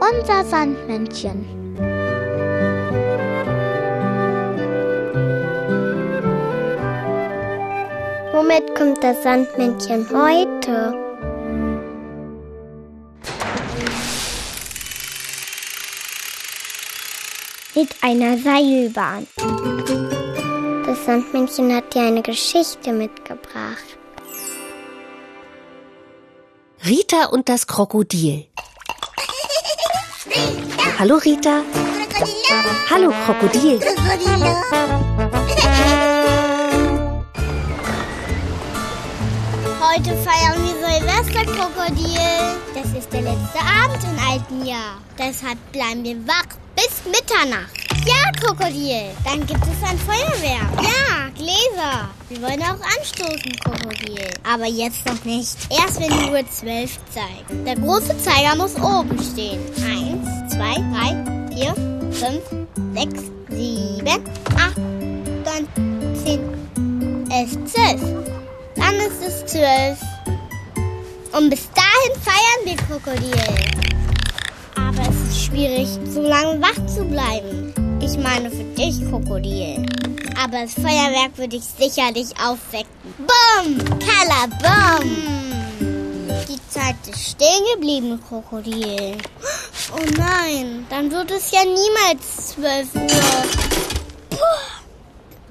Unser Sandmännchen. Womit kommt das Sandmännchen heute? Mit einer Seilbahn. Das Sandmännchen hat dir eine Geschichte mitgebracht. Rita und das Krokodil. Hallo Rita. Hallo Krokodil. Heute feiern wir Silvesterkrokodil. Das ist der letzte Abend im alten Jahr. Deshalb bleiben wir wach bis Mitternacht. Ja, Krokodil. Dann gibt es ein Feuerwerk. Ja, Gläser. Wir wollen auch anstoßen, Krokodil. Aber jetzt noch nicht. Erst wenn die Uhr zwölf zeigt. Der große Zeiger muss oben stehen. Eins, zwei, drei, vier, fünf, sechs, sieben, acht, neun, zehn, elf, zwölf. Dann ist es zwölf. Und bis dahin feiern wir Krokodil. Aber es ist schwierig, so lange wach zu bleiben. Ich meine für dich, Krokodil. Aber das Feuerwerk würde ich sicherlich aufwecken. Bumm! Kalabum! Die Zeit ist stehen geblieben, Krokodil. Oh nein, dann wird es ja niemals zwölf Uhr. Puh.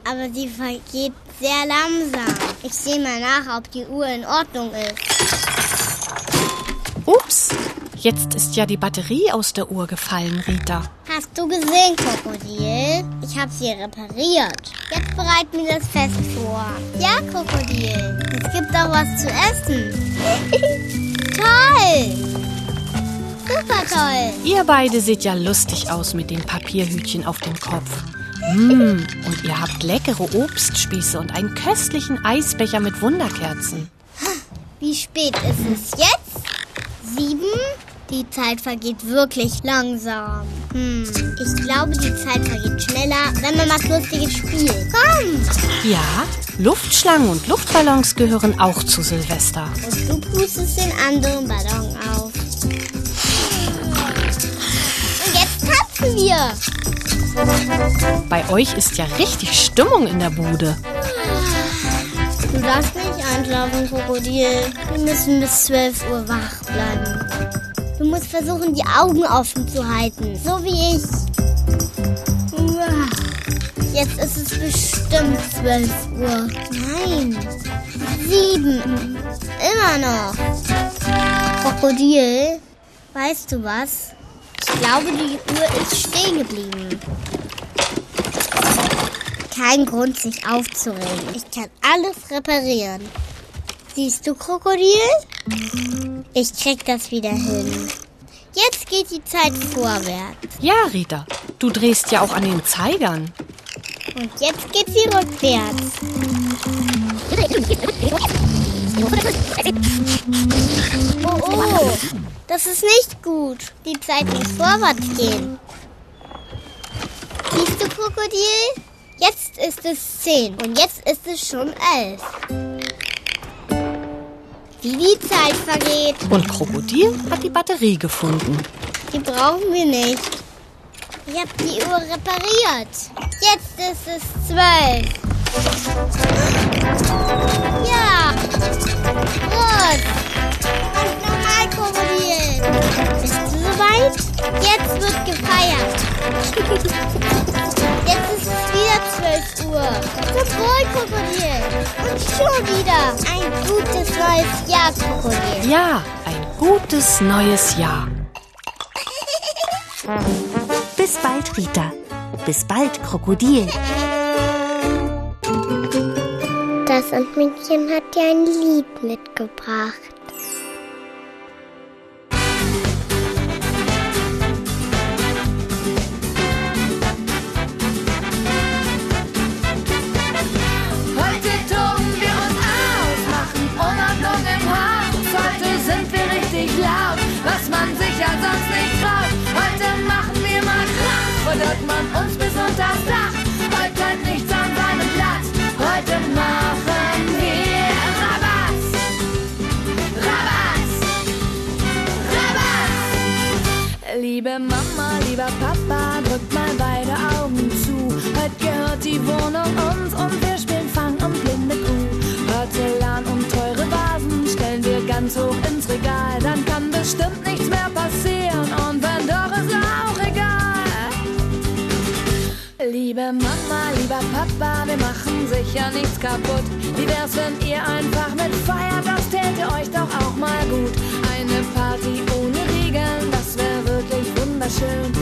Aber sie vergeht sehr langsam. Ich sehe mal nach, ob die Uhr in Ordnung ist. Jetzt ist ja die Batterie aus der Uhr gefallen, Rita. Hast du gesehen, Krokodil? Ich habe sie repariert. Jetzt bereiten wir das Fest vor. Ja, Krokodil. Es gibt auch was zu essen. toll! Super toll! Ihr beide seht ja lustig aus mit den Papierhütchen auf dem Kopf. Mmh, und ihr habt leckere Obstspieße und einen köstlichen Eisbecher mit Wunderkerzen. Wie spät ist es jetzt? Sieben? Die Zeit vergeht wirklich langsam. Hm, ich glaube, die Zeit vergeht schneller, wenn man was Lustiges spielt. Komm! Ja, Luftschlangen und Luftballons gehören auch zu Silvester. Und du pustest den anderen Ballon auf. Und jetzt tanzen wir. Bei euch ist ja richtig Stimmung in der Bude. Du darfst nicht einschlafen, Krokodil. Wir müssen bis 12 Uhr wach bleiben. Du musst versuchen, die Augen offen zu halten. So wie ich. Jetzt ist es bestimmt 12 Uhr. Nein. 7. Immer noch. Krokodil, weißt du was? Ich glaube, die Uhr ist stehen geblieben. Kein Grund, sich aufzuregen. Ich kann alles reparieren. Siehst du, Krokodil? Ich krieg das wieder hin. Jetzt geht die Zeit vorwärts. Ja, Rita, du drehst ja auch an den Zeigern. Und jetzt geht sie rückwärts. Oh, oh, das ist nicht gut. Die Zeit muss vorwärts gehen. Siehst du, Krokodil? Jetzt ist es zehn und jetzt ist es schon elf. Wie die Zeit vergeht. Und Krokodil hat die Batterie gefunden. Die brauchen wir nicht. Ich habe die Uhr repariert. Jetzt ist es zwölf. Ja. Gut. Und nochmal, Krokodil. Bist du soweit? Jetzt wird gefeiert. Jetzt ist es wieder 12 Uhr. Zum Wohl, Krokodil. Schon wieder ein gutes neues Jahr, Krokodil. Ja, ein gutes neues Jahr. Bis bald, Rita. Bis bald, Krokodil. Das Sandmännchen hat dir ein Lied mitgebracht. Liebe Mama, lieber Papa, drückt mal beide Augen zu. Heute gehört die Wohnung uns und wir spielen Fang und blinde Kuh. Porzellan und teure Vasen stellen wir ganz hoch ins Regal. Dann kann bestimmt nichts mehr passieren und wenn doch, ist auch egal. Liebe Mama, lieber Papa, wir machen sicher nichts kaputt. Wie wär's, wenn ihr Feier attention